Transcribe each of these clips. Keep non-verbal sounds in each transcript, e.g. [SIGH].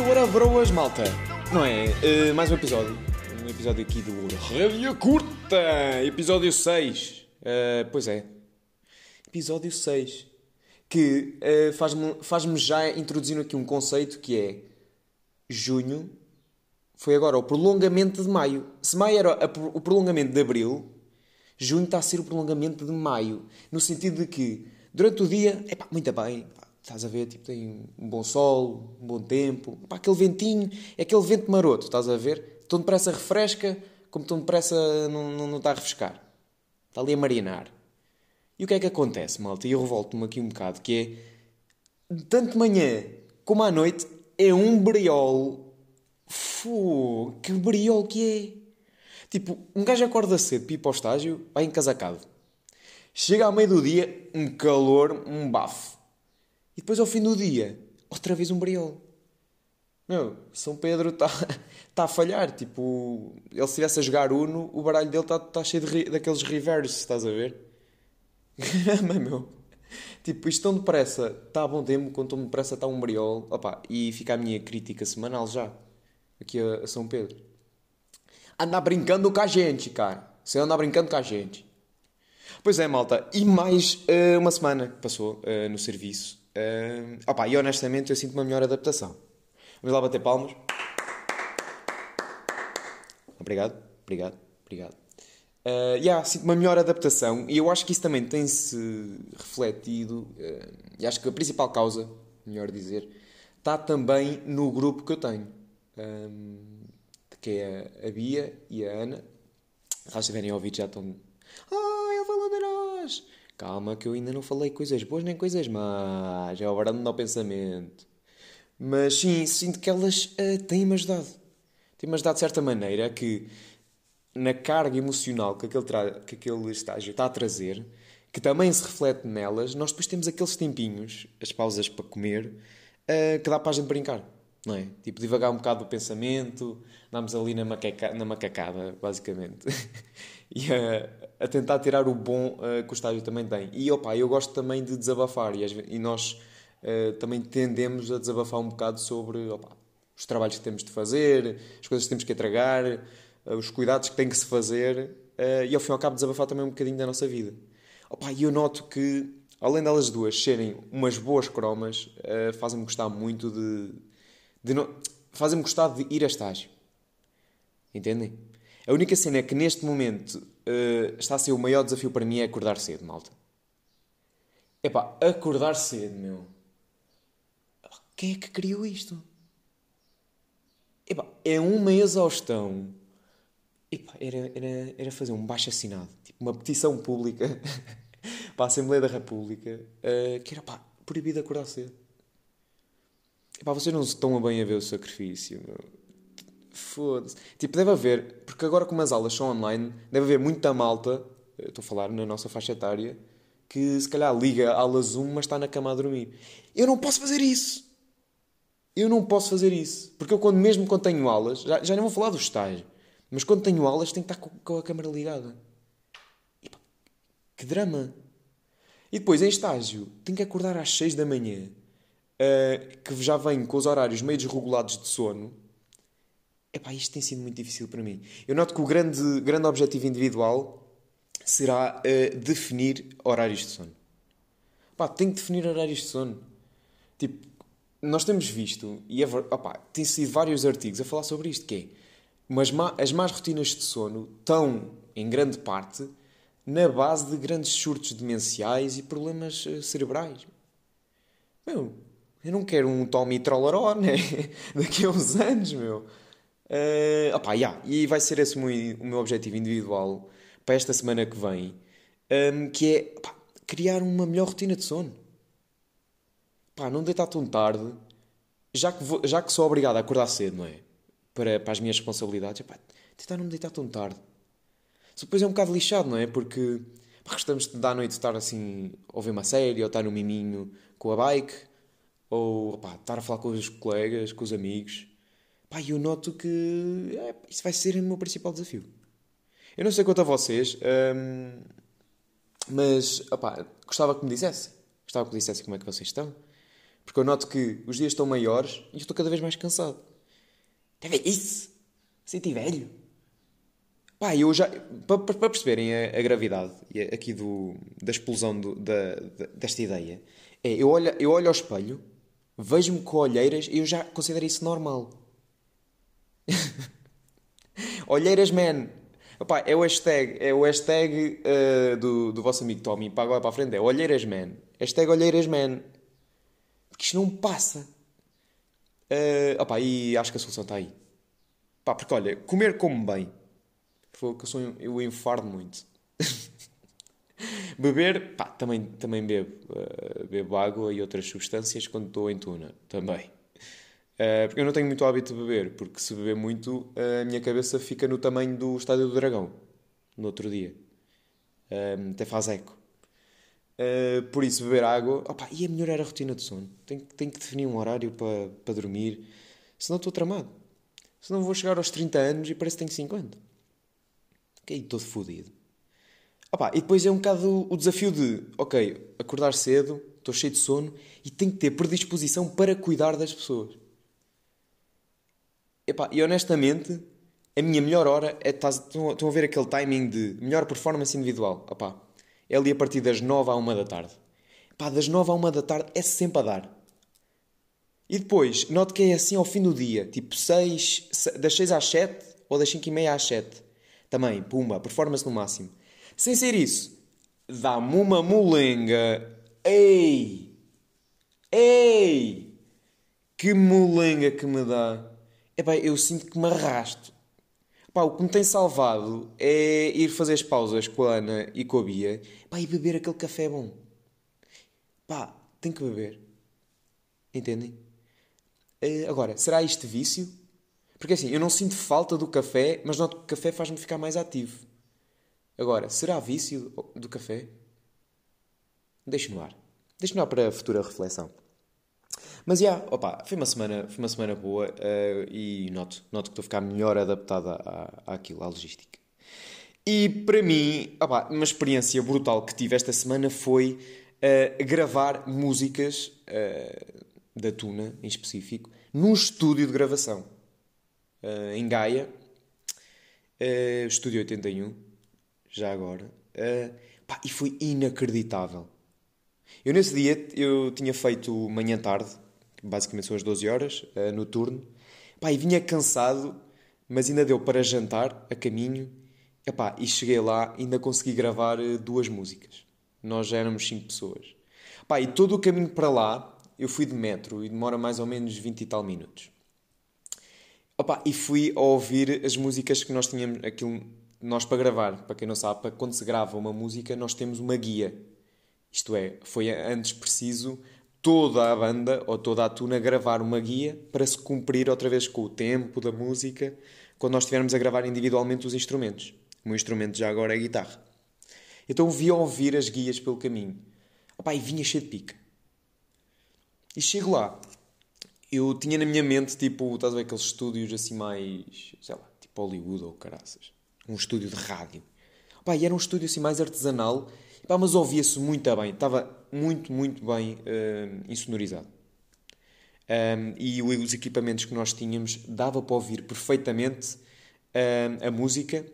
Então, ora, broas, malta. Não é? Uh, mais um episódio. Um episódio aqui do Revia Curta. Episódio 6. Uh, pois é. Episódio 6. Que uh, faz-me faz já introduzir aqui um conceito que é junho foi agora o prolongamento de maio. Se maio era o prolongamento de abril, junho está a ser o prolongamento de maio. No sentido de que durante o dia, é pá, muito bem, Estás a ver, tipo, tem um bom sol, um bom tempo. Pá, aquele ventinho, é aquele vento maroto, estás a ver? Tão depressa refresca, como tão depressa não, não, não está a refrescar. Está ali a marinar. E o que é que acontece, malta? E eu revolto-me aqui um bocado, que é... Tanto de manhã como à noite, é um briol. Fu, que briol que é! Tipo, um gajo acorda cedo para ir para o estágio, vai encasacado. Chega ao meio do dia, um calor, um bafo. E depois ao fim do dia, outra vez um briol. Meu, São Pedro está [LAUGHS] tá a falhar. Tipo, ele se estivesse a jogar Uno, o baralho dele está tá cheio de, daqueles reverse, estás a ver? [LAUGHS] Mas, meu, tipo, isto tão depressa está a bom tempo, quando tão depressa está um briol. Opa, e fica a minha crítica semanal já, aqui a, a São Pedro. Anda brincando com a gente, cara. Você anda brincando com a gente. Pois é, malta. E mais uh, uma semana que passou uh, no serviço. Uh, opa, e honestamente eu sinto uma melhor adaptação. Vamos lá bater palmas. Obrigado, obrigado, obrigado. Uh, yeah, sinto uma melhor adaptação e eu acho que isso também tem-se refletido, uh, e acho que a principal causa, melhor dizer, está também no grupo que eu tenho, um, que é a, Bia e a Ana. Se estiverem a ouvir já estão. Ah, ele falou de nós! Calma, que eu ainda não falei coisas boas nem coisas más. É o brando ao pensamento. Mas sim, sinto que elas uh, têm-me ajudado. Têm-me ajudado de certa maneira que na carga emocional que aquele, que aquele estágio está a trazer, que também se reflete nelas, nós depois temos aqueles tempinhos, as pausas para comer, uh, que dá para a gente brincar. Não é? Tipo, divagar um bocado o pensamento, damos ali na, macaca, na macacada, basicamente. [LAUGHS] e a, a, tentar tirar o bom uh, que o estágio também tem. E opa, eu gosto também de desabafar e, e nós uh, também tendemos a desabafar um bocado sobre opa, os trabalhos que temos de fazer, as coisas que temos que entregar, uh, os cuidados que tem que se fazer e ao fim e ao cabo desabafar também um bocadinho da nossa vida. Opa, e eu noto que, além delas duas serem umas boas cromas, fazem-me gostar muito de. No... fazem-me gostar de ir a estágio. Entendem? A única cena é que neste momento uh, está a ser o maior desafio para mim é acordar cedo, malta. Epá, acordar cedo, meu. Quem é que criou isto? Epá, é uma exaustão. Epá, era, era, era fazer um baixo assinado, tipo uma petição pública [LAUGHS] para a Assembleia da República uh, que era pá, proibido acordar cedo. Epá, vocês não estão bem a ver o sacrifício. Foda-se. Tipo, deve haver, porque agora como as aulas são online, deve haver muita malta, estou a falar na nossa faixa etária, que se calhar liga aula Zoom, mas está na cama a dormir. Eu não posso fazer isso. Eu não posso fazer isso. Porque eu, quando, mesmo quando tenho aulas, já, já nem vou falar do estágio, mas quando tenho aulas, tenho que estar com, com a câmera ligada. E, pá, que drama. E depois, em estágio, tenho que acordar às 6 da manhã, uh, que já venho com os horários meio desregulados de sono Epá, isto tem sido muito difícil para mim. Eu noto que o grande, grande objetivo individual será uh, definir horários de sono. Pá, tenho que definir horários de sono. Tipo, nós temos visto, e é, opá, tem sido vários artigos a falar sobre isto, que é, mas as más rotinas de sono estão, em grande parte, na base de grandes surtos demenciais e problemas uh, cerebrais. Meu, eu não quero um Tommy Trollaró, [LAUGHS] né? Daqui a uns anos, meu. Uh, opa, yeah, e vai ser esse o meu, o meu objetivo individual para esta semana que vem, um, ehm, que é opa, criar uma melhor rotina de sono. Pá, não deitar tão tarde, já que, vou, já que sou obrigado a acordar cedo, não é? Para, para as minhas responsabilidades, pá, tentar não me deitar tão tarde. Isso depois é um bocado lixado, não é? Porque pá, gostamos de da noite estar assim, a ouvir uma série, ou estar no miminho com a bike, ou estar a falar com os colegas, com os amigos. Pá, eu noto que é, isso vai ser o meu principal desafio. Eu não sei quanto a vocês, hum, mas opá, gostava que me dissesse. Gostava que me dissesse como é que vocês estão. Porque eu noto que os dias estão maiores e eu estou cada vez mais cansado. É velhice. Senti velho. Pá, eu já. Para, para perceberem a, a, gravidade aqui do, da explosão do, da, da, desta ideia, é eu olho, eu olho ao espelho, vejo-me com olheiras e eu já considero isso normal. [LAUGHS] olheiras man. Epá, é o hashtag, é o hashtag uh, do, do vosso amigo Tommy para agora para a frente. É olheiras man. Hashtag olheiras man. Porque isto não passa. Uh, opá, e acho que a solução está aí. Pá, porque olha, comer como bem. Foi que eu, sou, eu enfardo muito. [LAUGHS] Beber, pá, também, também bebo. Uh, bebo água e outras substâncias quando estou em tuna, também. Uh, porque eu não tenho muito hábito de beber, porque se beber muito, a minha cabeça fica no tamanho do Estádio do Dragão, no outro dia. Uh, até faz eco. Uh, por isso, beber água. Opa, e é melhorar a rotina de sono. Tenho, tenho que definir um horário para, para dormir, senão estou tramado. Senão vou chegar aos 30 anos e parece que tenho 50. Caí todo fodido. Opa, e depois é um bocado o desafio de, ok, acordar cedo, estou cheio de sono e tenho que ter predisposição para cuidar das pessoas. Epá, e honestamente, a minha melhor hora é. Estão a ver aquele timing de melhor performance individual? Epá, é ali a partir das 9 à 1 da tarde. Epá, das 9 à 1 da tarde é sempre a dar. E depois, noto que é assim ao fim do dia, tipo 6, das 6 às 7 ou das 5 e meia às 7. Também, pumba, performance no máximo. Sem ser isso, dá-me uma molenga. Ei! Ei! Que molenga que me dá! Epá, eu sinto que me arrasto. Epá, o que me tem salvado é ir fazer as pausas com a Ana e com a Bia epá, e beber aquele café bom. Pá, tem que beber. Entendem? Uh, agora, será isto vício? Porque assim, eu não sinto falta do café, mas noto que o café faz-me ficar mais ativo. Agora, será vício do café? Deixe no ar. Deixe no ar para a futura reflexão. Mas, já, yeah, opa, foi uma semana, foi uma semana boa uh, e noto, noto que estou a ficar melhor adaptada àquilo, à logística. E para mim, opa, uma experiência brutal que tive esta semana foi uh, gravar músicas uh, da Tuna, em específico, num estúdio de gravação em Gaia, Estúdio 81, já agora. Pá, e foi inacreditável. Eu nesse dia eu tinha feito manhã-tarde, basicamente são as 12 horas, uh, no turno. Pá, e vinha cansado, mas ainda deu para jantar a caminho. E cheguei lá ainda consegui gravar uh, duas músicas. Nós já éramos 5 pessoas. Pá, e todo o caminho para lá eu fui de metro e demora mais ou menos 20 e tal minutos. Opa, e fui a ouvir as músicas que nós tínhamos, aquilo, nós para gravar, para quem não sabe, para quando se grava uma música, nós temos uma guia. Isto é, foi antes preciso toda a banda ou toda a tuna gravar uma guia para se cumprir outra vez com o tempo da música quando nós estivermos a gravar individualmente os instrumentos. O meu instrumento já agora é a guitarra. Então via ouvir as guias pelo caminho. Opa, e vinha cheio de pica. E chego lá. Eu tinha na minha mente, tipo, estás a ver aqueles estúdios assim mais, sei lá, tipo Hollywood ou caraças. Um estúdio de rádio. Opa, e era um estúdio assim mais artesanal Pá, mas ouvia-se muito bem, estava muito, muito bem uh, insonorizado. Um, e os equipamentos que nós tínhamos dava para ouvir perfeitamente um, a música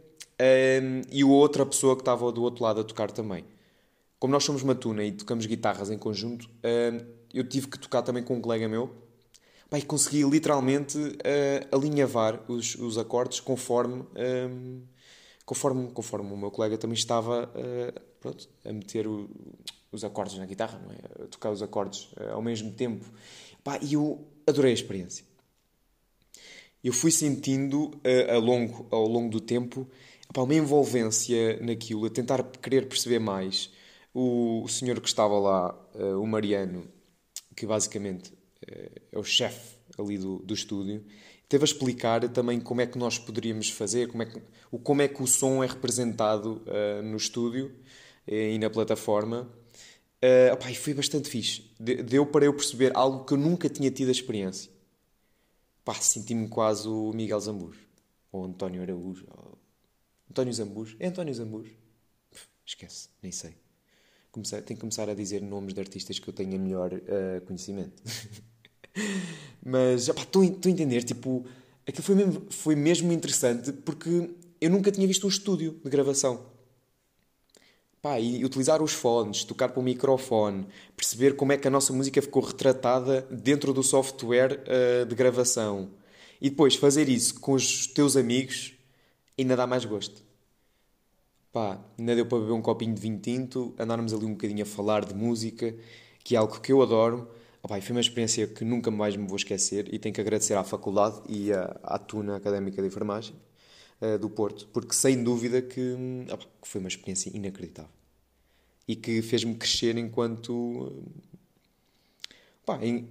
um, e a outra pessoa que estava do outro lado a tocar também. Como nós somos Matuna e tocamos guitarras em conjunto, eu tive que tocar também com um colega meu pá, e consegui literalmente uh, alinhavar os, os acordes conforme, conforme, conforme o meu colega também estava uh, pronto, a meter o, os acordes na guitarra, não é? a tocar os acordes uh, ao mesmo tempo. Pá, e eu adorei a experiência. Eu fui sentindo uh, ao, longo, ao longo do tempo pá, uma envolvência naquilo, a tentar querer perceber mais. O, o senhor que estava lá, o Mariano, que basicamente é o chefe ali do, do estúdio, teve a explicar também como é que nós poderíamos fazer, como é que, como é que o som é representado uh, no estúdio e na plataforma. Uh, opa, e foi bastante fixe. Deu para eu perceber algo que eu nunca tinha tido a experiência. Pá, senti-me quase o Miguel Zambujo. Ou António Araújo. Ou... António Zambujo. É António Zambujo? Esquece, nem sei. Comecei, tenho que começar a dizer nomes de artistas que eu tenha melhor uh, conhecimento. [LAUGHS] Mas, estou a entender, tipo, aquilo foi mesmo, foi mesmo interessante porque eu nunca tinha visto um estúdio de gravação. Pá, e utilizar os fones, tocar para o microfone, perceber como é que a nossa música ficou retratada dentro do software uh, de gravação. E depois fazer isso com os teus amigos ainda dá mais gosto. Pá, ainda deu para beber um copinho de vinho tinto, andarmos ali um bocadinho a falar de música, que é algo que eu adoro. Oh, foi uma experiência que nunca mais me vou esquecer e tenho que agradecer à faculdade e à, à Tuna Académica de Enfermagem uh, do Porto, porque sem dúvida que, oh, que foi uma experiência inacreditável e que fez-me crescer enquanto. Pá, em,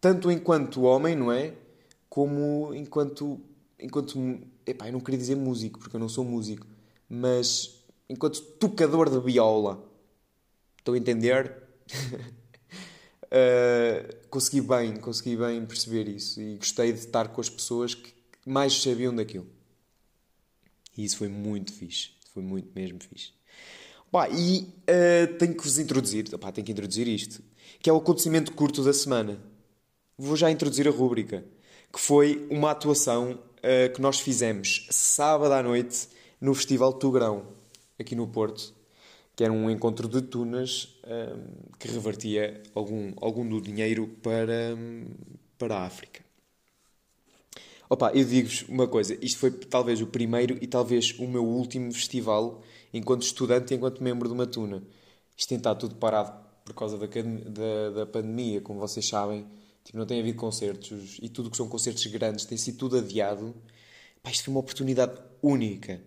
tanto enquanto homem, não é? Como enquanto. enquanto epá, eu não queria dizer músico, porque eu não sou músico, mas enquanto tocador de viola. Estou a entender? [LAUGHS] uh, consegui bem, consegui bem perceber isso e gostei de estar com as pessoas que mais sabiam daquilo. E isso foi muito fixe. Foi muito mesmo fixe. Pá, e uh, tenho que vos introduzir, pá, tenho que introduzir isto, que é o acontecimento curto da semana. Vou já introduzir a rúbrica, que foi uma atuação uh, que nós fizemos sábado à noite no Festival Tugrão, aqui no Porto, que era um encontro de tunas uh, que revertia algum, algum do dinheiro para, para a África. Opa, eu digo-vos uma coisa, isto foi talvez o primeiro e talvez o meu último festival enquanto estudante e enquanto membro de uma tuna. Isto tem estado tudo parado por causa da, da, da pandemia, como vocês sabem. Tipo, não tem havido concertos e tudo que são concertos grandes tem sido tudo adiado. Pá, isto foi uma oportunidade única.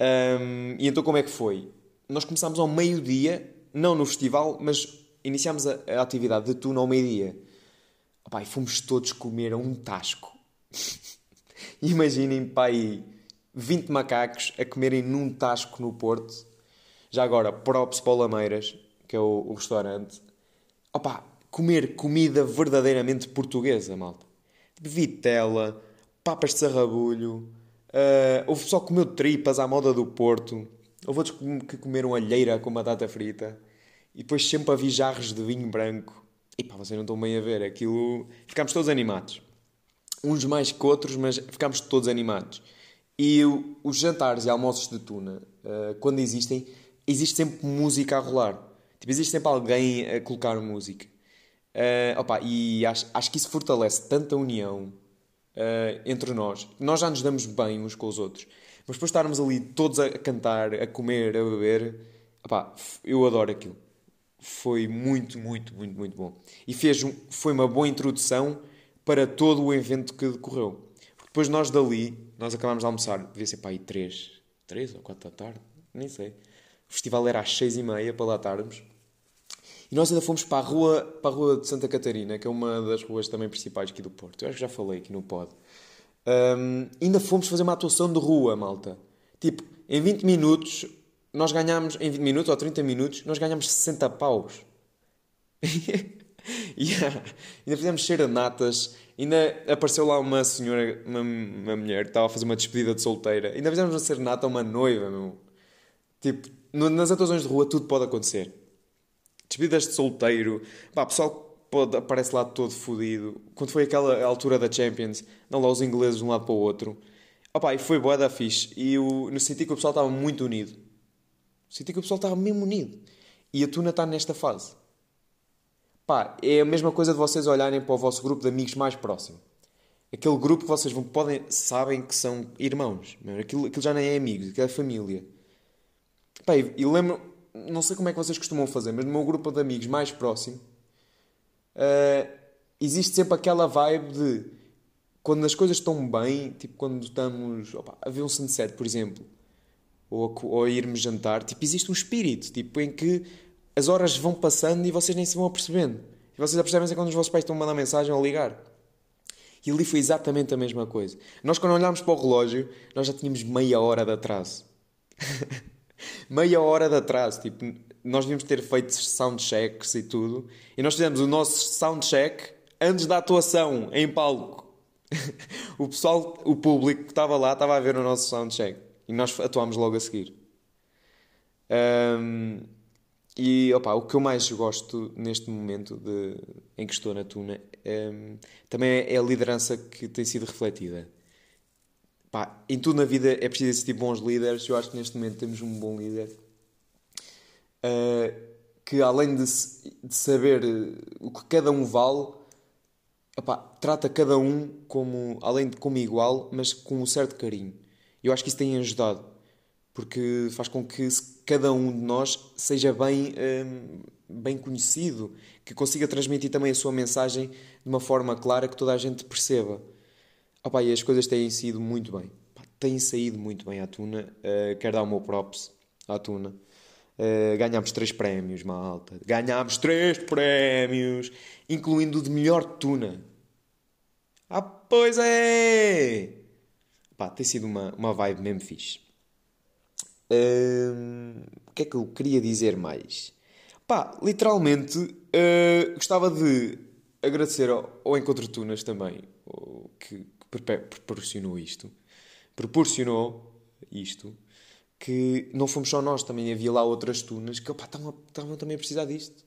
Um, e então como é que foi? Nós começámos ao meio-dia, não no festival, mas iniciámos a, a atividade de tuna ao meio-dia. E fomos todos comer a um tasco. [LAUGHS] Imaginem, pai, 20 macacos a comerem num tasco no Porto. Já agora, props para o Lameiras, que é o, o restaurante. Opa, comer comida verdadeiramente portuguesa, malta. Tipo vitela, papas de sarrabulho. Uh, houve só comeu tripas à moda do Porto. Houve outros que comeram alheira com batata frita. E depois sempre havia jarros de vinho branco. E pá, vocês não estão bem a ver. Aquilo... Ficámos todos animados. Uns mais que outros, mas ficámos todos animados. E os jantares e almoços de tuna, uh, quando existem, existe sempre música a rolar. Tipo, existe sempre alguém a colocar música. Uh, opa, e acho, acho que isso fortalece tanta união uh, entre nós. Nós já nos damos bem uns com os outros. Mas depois estarmos ali todos a cantar, a comer, a beber, opa, eu adoro aquilo. Foi muito, muito, muito, muito bom. E fez foi uma boa introdução para todo o evento que decorreu. Depois nós dali, nós acabámos de almoçar, devia ser para aí 3, 3 ou 4 da tarde, nem sei. O festival era às 6 e meia para lá estarmos. E nós ainda fomos para a, rua, para a rua de Santa Catarina, que é uma das ruas também principais aqui do Porto. Eu acho que já falei aqui no pod. Um, ainda fomos fazer uma atuação de rua, malta. Tipo, em 20 minutos, nós ganhámos, em 20 minutos ou 30 minutos, nós ganhámos 60 paus. [LAUGHS] yeah. Ainda fizemos serenatas, Ainda apareceu lá uma senhora, uma, uma mulher, que estava a fazer uma despedida de solteira. Ainda fizemos uma serenata a uma noiva, meu. Tipo, nas atuações de rua tudo pode acontecer. Despedidas de solteiro. Pá, pessoal pode, aparece lá todo fodido. Quando foi aquela altura da Champions, não lá os ingleses de um lado para o outro. Opa, e foi boa da fixe. E eu, senti que o pessoal estava muito unido. Senti que o pessoal estava mesmo unido. E a Tuna está nesta fase. Pá, é a mesma coisa de vocês olharem para o vosso grupo de amigos mais próximo. Aquele grupo que vocês vão, podem, sabem que são irmãos. Aquilo, aquilo já nem é amigos, aquilo é família. Pá, e, e lembro, não sei como é que vocês costumam fazer, mas no meu grupo de amigos mais próximo uh, existe sempre aquela vibe de quando as coisas estão bem, tipo quando estamos opa, a ver um sunset, por exemplo, ou a, ou a irmos jantar, tipo, existe um espírito tipo, em que as horas vão passando e vocês nem se vão apercebendo. E vocês apercebem-se é quando os vossos pais estão a mandar mensagem ou ligar. E ali foi exatamente a mesma coisa. Nós, quando olhámos para o relógio, nós já tínhamos meia hora de atraso. [LAUGHS] meia hora de atraso. Tipo, nós devíamos ter feito soundchecks e tudo. E nós fizemos o nosso soundcheck antes da atuação, em palco. [LAUGHS] o pessoal, o público que estava lá, estava a ver o nosso soundcheck. E nós atuámos logo a seguir. Um, e opa, o que eu mais gosto neste momento de, em que estou na Tuna um, também é a liderança que tem sido refletida. Pá, em tudo na vida é preciso existir bons líderes. Eu acho que neste momento temos um bom líder uh, que, além de, de, saber o que cada um vale, opá, trata cada um como, além de como igual, mas com um certo carinho. Eu acho que isso tem ajudado porque faz com que cada um de nós seja bem, um, bem conhecido, que consiga transmitir também a sua mensagem de uma forma clara que toda a gente perceba. Opa, e as coisas têm sido muito bem. têm saído muito bem à Tuna. Uh, quero dar o meu props à Tuna. Uh, ganhámos três prémios, malta. Ganhámos três prémios, incluindo o de melhor Tuna. Ah, pois é! Pá, tem sido uma, uma vibe mesmo fixe. Uh, o que é que eu queria dizer mais? Pá, literalmente, uh, gostava de agradecer ao, ao Encontro Tunas também, que, que proporcionou isto. Proporcionou isto. Que não fomos só nós, também havia lá outras tunas que estavam também a precisar disto.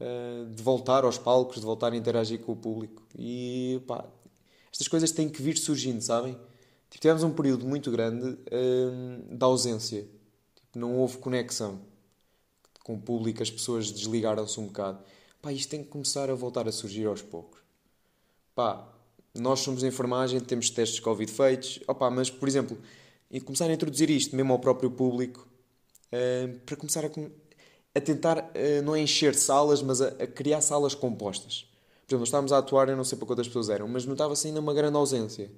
Uh, de voltar aos palcos, de voltar a interagir com o público. E pá, estas coisas têm que vir surgindo, sabem? Tipo, tivemos um período muito grande uh, de ausência. Tipo, não houve conexão com o público, as pessoas desligaram-se um bocado. Pá, isto tem que começar a voltar a surgir aos poucos. Pá, nós somos enfermagem, temos testes de Covid feitos, opa, mas, por exemplo, começar a introduzir isto mesmo ao próprio público, uh, para começar a, a tentar uh, não encher salas, mas a, a, criar salas compostas. Por exemplo, nós estávamos a atuar, eu não sei para quantas pessoas eram, mas notava-se ainda uma grande ausência.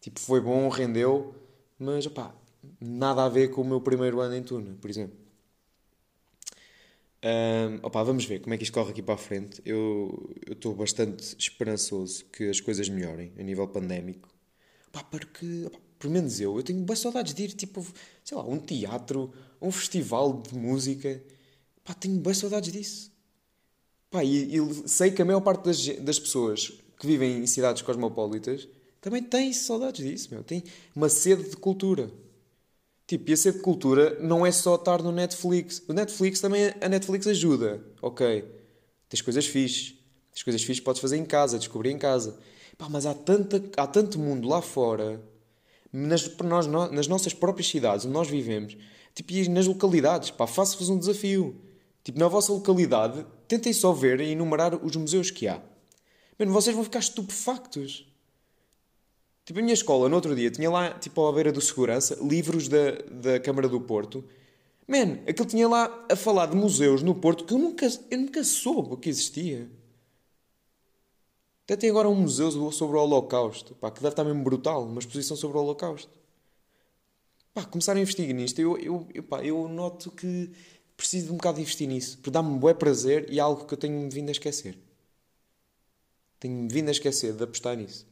Tipo, foi bom, rendeu, mas opá, nada a ver com o meu primeiro ano em Tuna, por exemplo. Um, opa, vamos ver como é que isto corre aqui para a frente. Eu estou bastante esperançoso que as coisas melhorem a nível pandémico. Opa, porque, opa, pelo menos eu, eu tenho boas saudades de ir, tipo, sei lá, um teatro, um festival de música. Opa, tenho boas saudades disso. Opa, e, e sei que a maior parte das, das pessoas que vivem em cidades cosmopolitas também tem saudades disso, meu. Tem uma sede de cultura. Tipo, e a sede de cultura não é só estar no Netflix. O Netflix também, a Netflix ajuda. Ok. Tens coisas fixes. Tens coisas fixes podes fazer em casa, descobrir em casa. Pá, mas há, tanta, há tanto mundo lá fora, nas, nós, nas nossas próprias cidades onde nós vivemos, tipo, e nas localidades. Pá, faço-vos um desafio. Tipo, na vossa localidade, tentem só ver e enumerar os museus que há. Mano, vocês vão ficar estupefactos. Tipo, a minha escola, no outro dia, tinha lá, tipo, à beira do segurança, livros da, da Câmara do Porto. Man, aquele tinha lá a falar de museus no Porto que eu nunca, eu nunca soube que existia. Até tem agora um museu sobre o Holocausto, pá, que deve estar mesmo brutal, uma exposição sobre o Holocausto. Pá, começar a investir nisto, eu, eu, eu, pá, eu noto que preciso de um bocado de investir nisso, porque dá-me um bué prazer e é algo que eu tenho vindo a esquecer. Tenho vindo a esquecer de apostar nisso.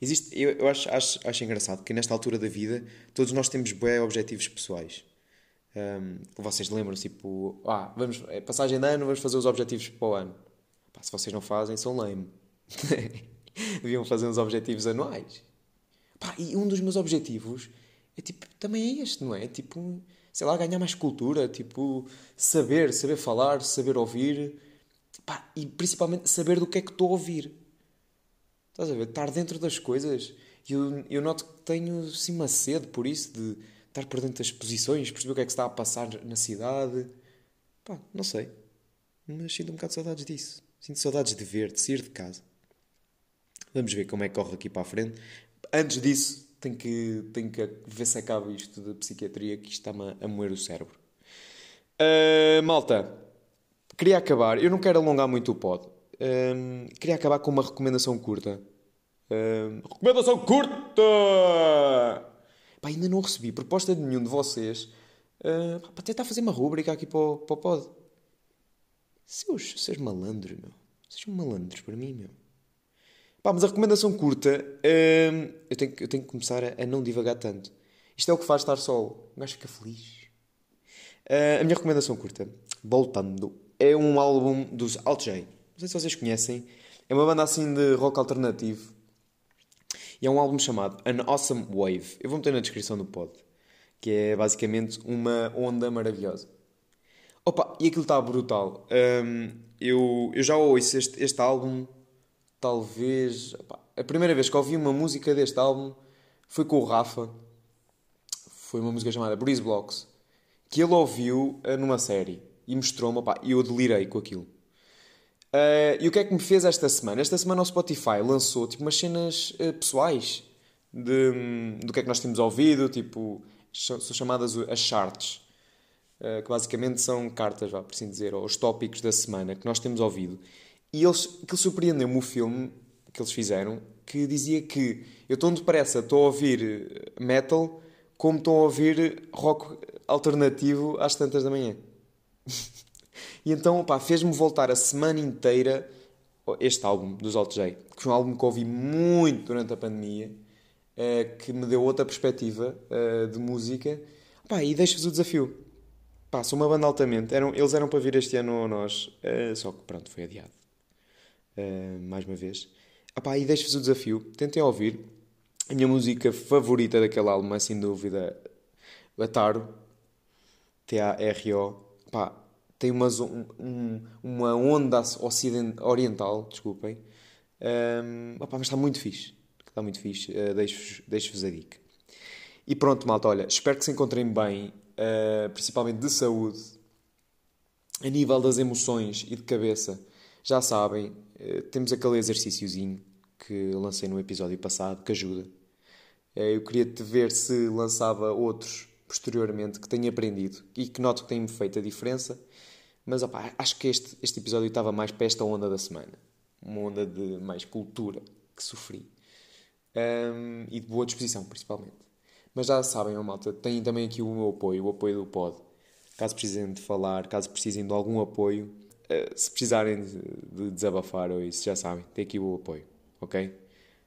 Existe, eu, eu acho, acho, acho engraçado que nesta altura da vida todos nós temos bem objetivos pessoais. Um, vocês lembram-se, tipo, ah, vamos, é passagem de ano, vamos fazer os objetivos para o ano. Pá, se vocês não fazem, são lame. [LAUGHS] Deviam fazer uns objetivos anuais. Pá, e um dos meus objetivos é tipo, também é este, não é? Tipo, sei lá, ganhar mais cultura, tipo, saber, saber falar, saber ouvir. Pá, e principalmente saber do que é que estou a ouvir. Estás a ver? Estar dentro das coisas. Eu, eu noto que tenho assim uma sede por isso, de estar por dentro das posições, perceber o que é que está a passar na cidade. Pá, não sei. Mas sinto um bocado de saudades disso. Sinto saudades de ver, de sair de casa. Vamos ver como é que corre aqui para a frente. Antes disso, tenho que, tenho que ver se acaba isto da psiquiatria, que isto está-me a moer o cérebro. Uh, malta, queria acabar. Eu não quero alongar muito o pod. Um, queria acabar com uma recomendação curta. Um, recomendação curta! Pá, ainda não recebi proposta de nenhum de vocês uh, para tentar fazer uma rúbrica aqui para o, para o pod. Seus, seus malandros, meu. Sejam malandros para mim, meu. Pá, mas a recomendação curta, um, eu, tenho, eu tenho que começar a, a, não divagar tanto. Isto é o que faz estar só. O gajo fica feliz. Uh, a minha recomendação curta, voltando, é um álbum dos Alt J. Não sei se vocês conhecem. É uma banda assim de rock alternativo. E é um álbum chamado An Awesome Wave. Eu vou meter na descrição do pod. Que é basicamente uma onda maravilhosa. Opa, e aquilo está brutal. Um, eu, eu já ouço este, este álbum, talvez. Opa, a primeira vez que ouvi uma música deste álbum foi com o Rafa. Foi uma música chamada Breeze Blocks, que ele ouviu uh, numa série e mostrou-me, e eu delirei com aquilo. Uh, e o que é que me fez esta semana? Esta semana o Spotify lançou tipo umas cenas uh, pessoais de, um, do que é que nós temos ouvido, tipo, são chamadas as charts, uh, que basicamente são cartas, vá, por assim dizer, ou os tópicos da semana que nós temos ouvido. E eles, aquilo surpreendeu-me o filme que eles fizeram, que dizia que eu estou depressa, estou a ouvir metal, como estou a ouvir rock alternativo às tantas da manhã. [LAUGHS] E então, pá, fez-me voltar a semana inteira este álbum dos Alt J, que foi um álbum que ouvi muito durante a pandemia, uh, que me deu outra perspectiva de música. Pá, e deixo-vos o desafio. Pá, sou uma banda altamente. Eram, eles eram para vir este ano a nós, uh, só que pronto, foi adiado. mais uma vez. Ah, pá, e deixo-vos o desafio. Tentem ouvir. A minha música favorita daquele álbum é sem dúvida a Taro. T-A-R-O. Pá, tem uma, um, uma onda oriental, desculpem. Um, opa, mas está muito fixe. Está muito fixe. Uh, Deixo-vos deixo a dica. E pronto, malta, olha, espero que se encontrem bem, uh, principalmente de saúde, a nível das emoções e de cabeça. Já sabem, uh, temos aquele exercíciozinho que lancei no episódio passado que ajuda. Uh, eu queria te ver se lançava outros posteriormente que tenha aprendido e que noto que tem-me feito a diferença mas opa, acho que este, este episódio estava mais para esta onda da semana. Uma onda de mais cultura que sofri. Um, e de boa disposição, principalmente. Mas já sabem, malta, têm também aqui o meu apoio, o apoio do pod. Caso precisem de falar, caso precisem de algum apoio, uh, se precisarem de, de, desabafar ou isso, já sabem, tem aqui o apoio, ok?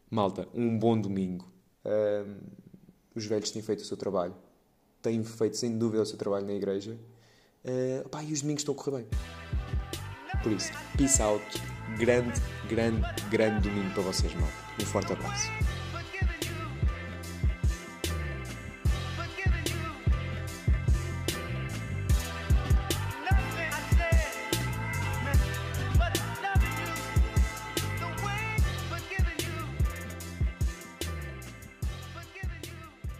Malta, um bom domingo. Os velhos têm feito o seu trabalho. Têm feito, sem dúvida, o seu trabalho na igreja. Uh, e os domingos estão a correr bem. Por isso, peace out. Grande, grande, grande domingo para vocês, mal. Um forte abraço.